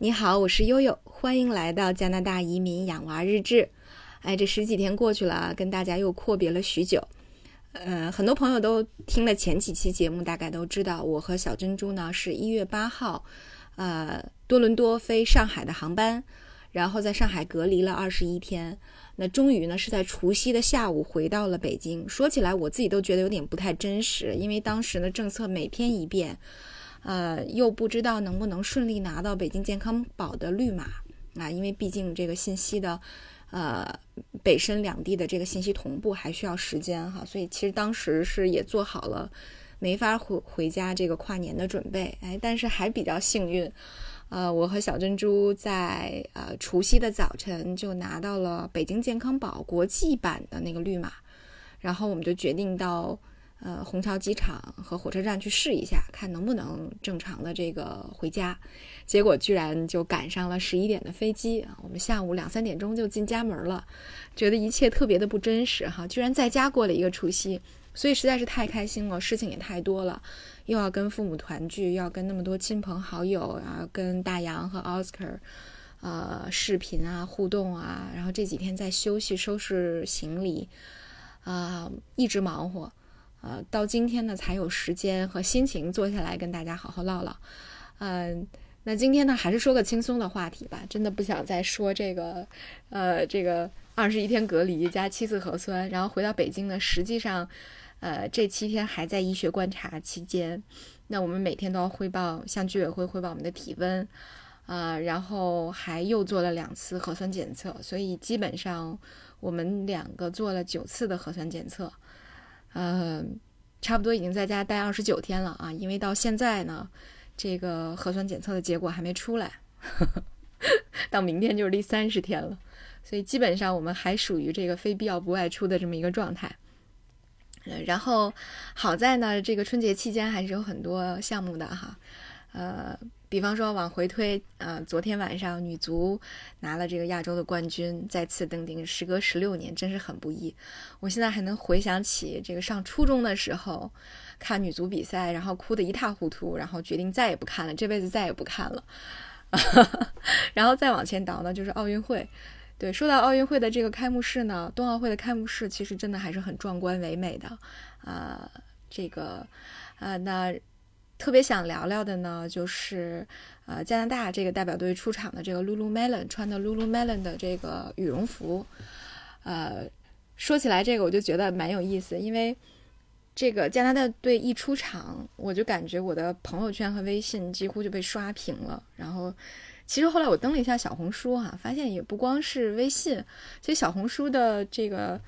你好，我是悠悠，欢迎来到加拿大移民养娃日志。哎，这十几天过去了，跟大家又阔别了许久。呃，很多朋友都听了前几期节目，大概都知道我和小珍珠呢是一月八号，呃，多伦多飞上海的航班，然后在上海隔离了二十一天。那终于呢是在除夕的下午回到了北京。说起来，我自己都觉得有点不太真实，因为当时的政策每天一变。呃，又不知道能不能顺利拿到北京健康宝的绿码啊？因为毕竟这个信息的，呃，北深两地的这个信息同步还需要时间哈，所以其实当时是也做好了没法回回家这个跨年的准备，哎，但是还比较幸运，呃，我和小珍珠在呃除夕的早晨就拿到了北京健康宝国际版的那个绿码，然后我们就决定到。呃，虹桥机场和火车站去试一下，看能不能正常的这个回家。结果居然就赶上了十一点的飞机啊！我们下午两三点钟就进家门了，觉得一切特别的不真实哈！居然在家过了一个除夕，所以实在是太开心了。事情也太多了，又要跟父母团聚，要跟那么多亲朋好友，啊跟大洋和奥斯卡，呃，视频啊，互动啊，然后这几天在休息、收拾行李，啊，一直忙活。呃，到今天呢，才有时间和心情坐下来跟大家好好唠唠。嗯，那今天呢，还是说个轻松的话题吧。真的不想再说这个，呃，这个二十一天隔离加七次核酸，然后回到北京呢，实际上，呃，这七天还在医学观察期间。那我们每天都要汇报，向居委会汇报我们的体温，啊，然后还又做了两次核酸检测，所以基本上我们两个做了九次的核酸检测。嗯，差不多已经在家待二十九天了啊，因为到现在呢，这个核酸检测的结果还没出来，到明天就是第三十天了，所以基本上我们还属于这个非必要不外出的这么一个状态。然后好在呢，这个春节期间还是有很多项目的哈，呃。比方说往回推，呃，昨天晚上女足拿了这个亚洲的冠军，再次登顶，时隔十六年，真是很不易。我现在还能回想起这个上初中的时候看女足比赛，然后哭得一塌糊涂，然后决定再也不看了，这辈子再也不看了。然后再往前倒呢，就是奥运会。对，说到奥运会的这个开幕式呢，冬奥会的开幕式其实真的还是很壮观唯美的。啊，这个，啊，那。特别想聊聊的呢，就是呃加拿大这个代表队出场的这个 Lululemon 穿的 Lululemon 的这个羽绒服，呃，说起来这个我就觉得蛮有意思，因为这个加拿大队一出场，我就感觉我的朋友圈和微信几乎就被刷屏了。然后，其实后来我登了一下小红书哈，发现也不光是微信，其实小红书的这个。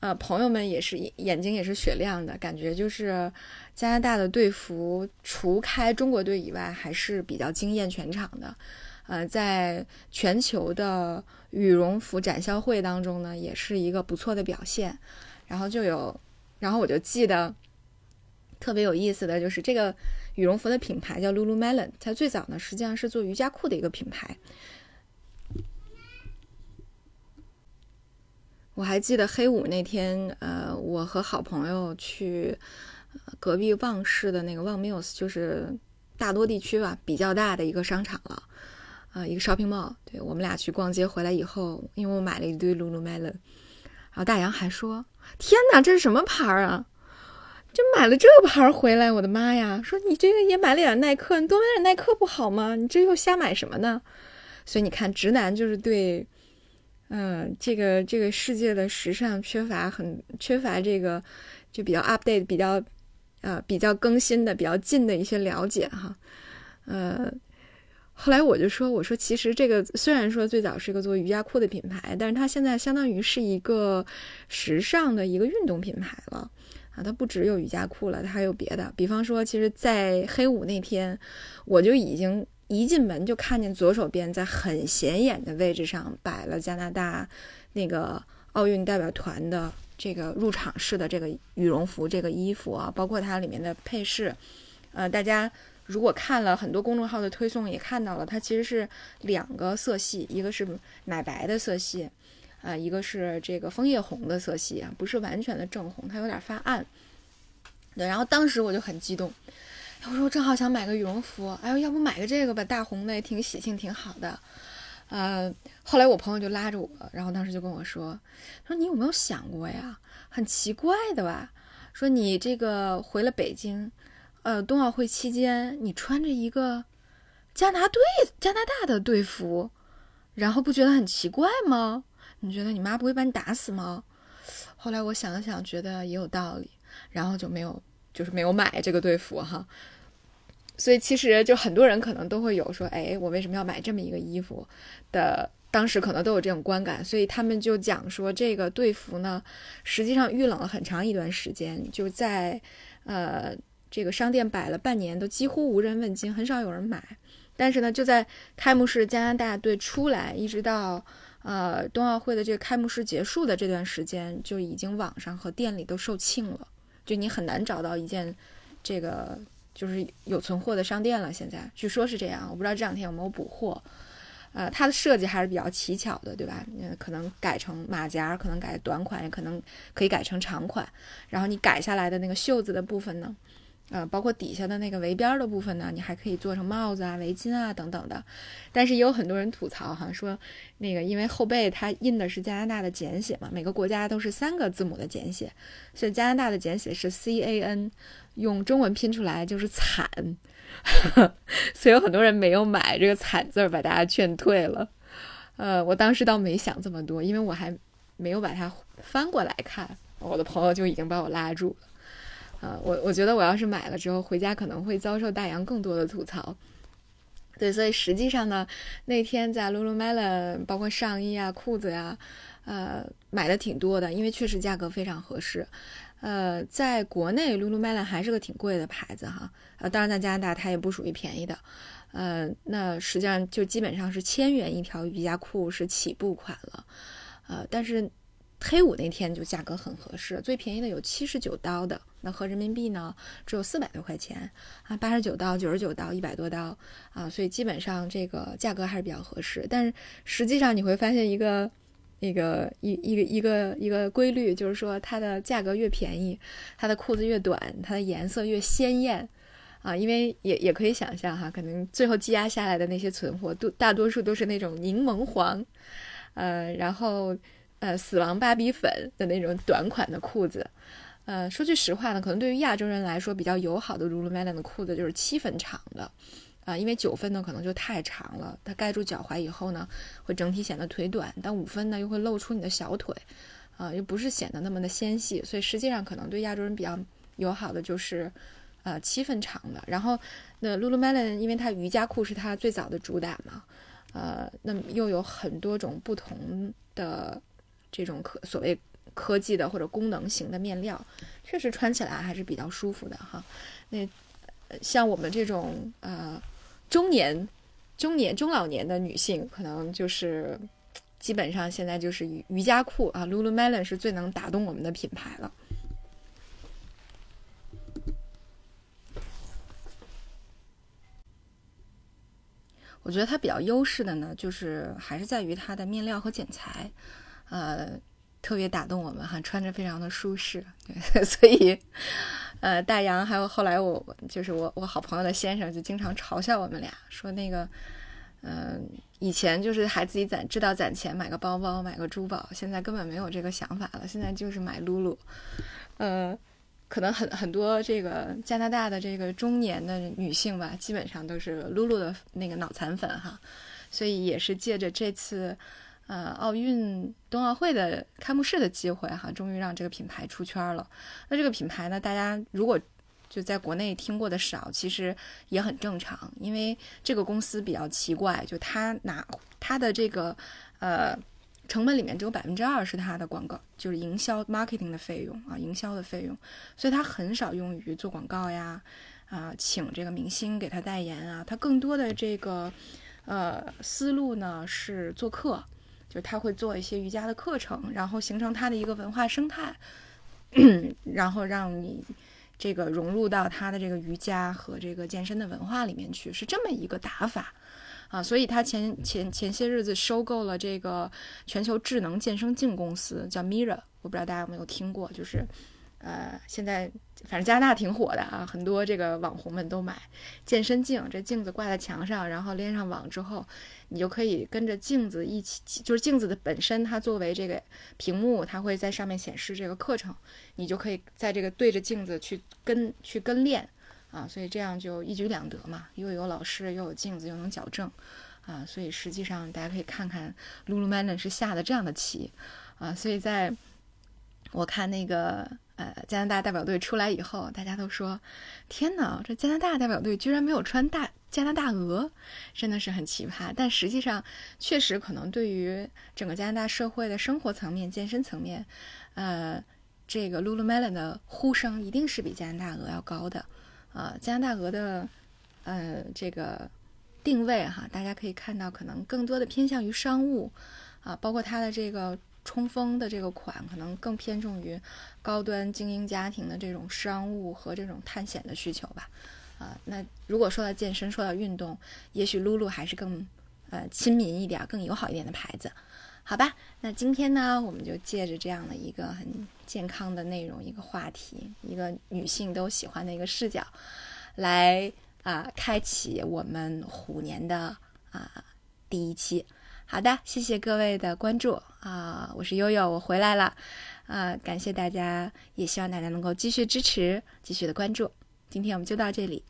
呃，朋友们也是眼睛也是雪亮的，感觉就是加拿大的队服，除开中国队以外，还是比较惊艳全场的。呃，在全球的羽绒服展销会当中呢，也是一个不错的表现。然后就有，然后我就记得特别有意思的就是这个羽绒服的品牌叫 Lululemon，它最早呢实际上是做瑜伽裤的一个品牌。我还记得黑五那天，呃，我和好朋友去隔壁旺市的那个旺 Mills，就是大多地区吧比较大的一个商场了，啊，一个 shopping mall。对我们俩去逛街回来以后，因为我买了一堆 Lululemon，然后大洋还说：“天哪，这是什么牌儿啊？就买了这个牌儿回来，我的妈呀！说你这个也买了点耐克，你多买点耐克不好吗？你这又瞎买什么呢？”所以你看，直男就是对。嗯，这个这个世界的时尚缺乏很缺乏这个就比较 update 比较呃比较更新的比较近的一些了解哈，呃，后来我就说我说其实这个虽然说最早是一个做瑜伽裤的品牌，但是它现在相当于是一个时尚的一个运动品牌了啊，它不只有瑜伽裤了，它还有别的，比方说其实，在黑五那天我就已经。一进门就看见左手边在很显眼的位置上摆了加拿大那个奥运代表团的这个入场式的这个羽绒服这个衣服啊，包括它里面的配饰，呃，大家如果看了很多公众号的推送也看到了，它其实是两个色系，一个是奶白的色系，啊，一个是这个枫叶红的色系啊，不是完全的正红，它有点发暗。对，然后当时我就很激动。我说我正好想买个羽绒服，哎呦，要不买个这个吧，大红的也挺喜庆，挺好的。呃，后来我朋友就拉着我，然后当时就跟我说，说你有没有想过呀？很奇怪的吧？说你这个回了北京，呃，冬奥会期间你穿着一个加拿队加拿大的队服，然后不觉得很奇怪吗？你觉得你妈不会把你打死吗？后来我想了想，觉得也有道理，然后就没有，就是没有买这个队服哈。所以其实就很多人可能都会有说，哎，我为什么要买这么一个衣服的？当时可能都有这种观感，所以他们就讲说，这个队服呢，实际上遇冷了很长一段时间，就在呃这个商店摆了半年，都几乎无人问津，很少有人买。但是呢，就在开幕式加拿大队出来，一直到呃冬奥会的这个开幕式结束的这段时间，就已经网上和店里都售罄了，就你很难找到一件这个就是有存货的商店了。现在据说是这样，我不知道这两天有没有补货。呃，它的设计还是比较奇巧的，对吧？嗯，可能改成马甲，可能改短款，也可能可以改成长款。然后你改下来的那个袖子的部分呢，呃，包括底下的那个围边的部分呢，你还可以做成帽子啊、围巾啊等等的。但是也有很多人吐槽哈，说那个因为后背它印的是加拿大的简写嘛，每个国家都是三个字母的简写，所以加拿大的简写是 C A N，用中文拼出来就是惨。所以有很多人没有买这个“惨”字儿，把大家劝退了。呃，我当时倒没想这么多，因为我还没有把它翻过来看，我的朋友就已经把我拉住了。呃，我我觉得我要是买了之后回家，可能会遭受大洋更多的吐槽。对，所以实际上呢，那天在 Lululemon，包括上衣啊、裤子呀，呃，买的挺多的，因为确实价格非常合适。呃，在国内，Lululemon 还是个挺贵的牌子哈。呃，当然在加拿大它也不属于便宜的。呃，那实际上就基本上是千元一条瑜伽裤是起步款了。呃，但是黑五那天就价格很合适，最便宜的有七十九刀的，那合人民币呢只有四百多块钱啊，八十九刀、九十九刀、一百多刀啊，所以基本上这个价格还是比较合适。但是实际上你会发现一个。那个一一个一个一个规律就是说，它的价格越便宜，它的裤子越短，它的颜色越鲜艳，啊，因为也也可以想象哈，可能最后积压下来的那些存货，都大多数都是那种柠檬黄，呃，然后呃死亡芭比粉的那种短款的裤子，呃，说句实话呢，可能对于亚洲人来说比较友好的 Lululemon 的裤子就是七分长的。啊，因为九分呢可能就太长了，它盖住脚踝以后呢，会整体显得腿短；但五分呢又会露出你的小腿，啊，又不是显得那么的纤细，所以实际上可能对亚洲人比较友好的就是，呃，七分长的。然后那 Lululemon 因为它瑜伽裤是它最早的主打嘛，呃，那么又有很多种不同的这种科所谓科技的或者功能型的面料，确实穿起来还是比较舒服的哈。那像我们这种呃。中年、中年、中老年的女性，可能就是基本上现在就是瑜瑜伽裤啊，Lululemon 是最能打动我们的品牌了。我觉得它比较优势的呢，就是还是在于它的面料和剪裁，呃，特别打动我们哈，穿着非常的舒适，对，所以。呃，大洋还有后来我就是我我好朋友的先生就经常嘲笑我们俩说那个，嗯，以前就是还自己攒知道攒钱买个包包买个珠宝，现在根本没有这个想法了，现在就是买露露。呃，可能很很多这个加拿大的这个中年的女性吧，基本上都是露露的那个脑残粉哈，所以也是借着这次。呃，奥运冬奥会的开幕式的机会哈，终于让这个品牌出圈了。那这个品牌呢，大家如果就在国内听过的少，其实也很正常，因为这个公司比较奇怪，就他拿他的这个呃成本里面只有百分之二是他的广告，就是营销 marketing 的费用啊，营销的费用，所以他很少用于做广告呀，啊，请这个明星给他代言啊，他更多的这个呃思路呢是做客。就他会做一些瑜伽的课程，然后形成他的一个文化生态，然后让你这个融入到他的这个瑜伽和这个健身的文化里面去，是这么一个打法啊。所以他前前前些日子收购了这个全球智能健身镜公司，叫 Mira，我不知道大家有没有听过，就是呃，现在反正加拿大挺火的啊，很多这个网红们都买健身镜。这镜子挂在墙上，然后连上网之后，你就可以跟着镜子一起，就是镜子的本身，它作为这个屏幕，它会在上面显示这个课程，你就可以在这个对着镜子去跟去跟练啊，所以这样就一举两得嘛，又有老师，又有镜子，又能矫正啊，所以实际上大家可以看看 Lululemon 是下的这样的棋啊，所以在我看那个。呃，加拿大代表队出来以后，大家都说：“天哪，这加拿大代表队居然没有穿大加拿大鹅，真的是很奇葩。”但实际上，确实可能对于整个加拿大社会的生活层面、健身层面，呃，这个 Lululemon 的呼声一定是比加拿大鹅要高的。啊，加拿大鹅的呃这个定位哈，大家可以看到，可能更多的偏向于商务啊，包括它的这个。冲锋的这个款可能更偏重于高端精英家庭的这种商务和这种探险的需求吧，啊，那如果说到健身，说到运动，也许露露还是更呃亲民一点、更友好一点的牌子，好吧？那今天呢，我们就借着这样的一个很健康的内容、一个话题、一个女性都喜欢的一个视角，来啊，开启我们虎年的啊第一期。好的，谢谢各位的关注啊！我是悠悠，我回来了啊！感谢大家，也希望大家能够继续支持，继续的关注。今天我们就到这里。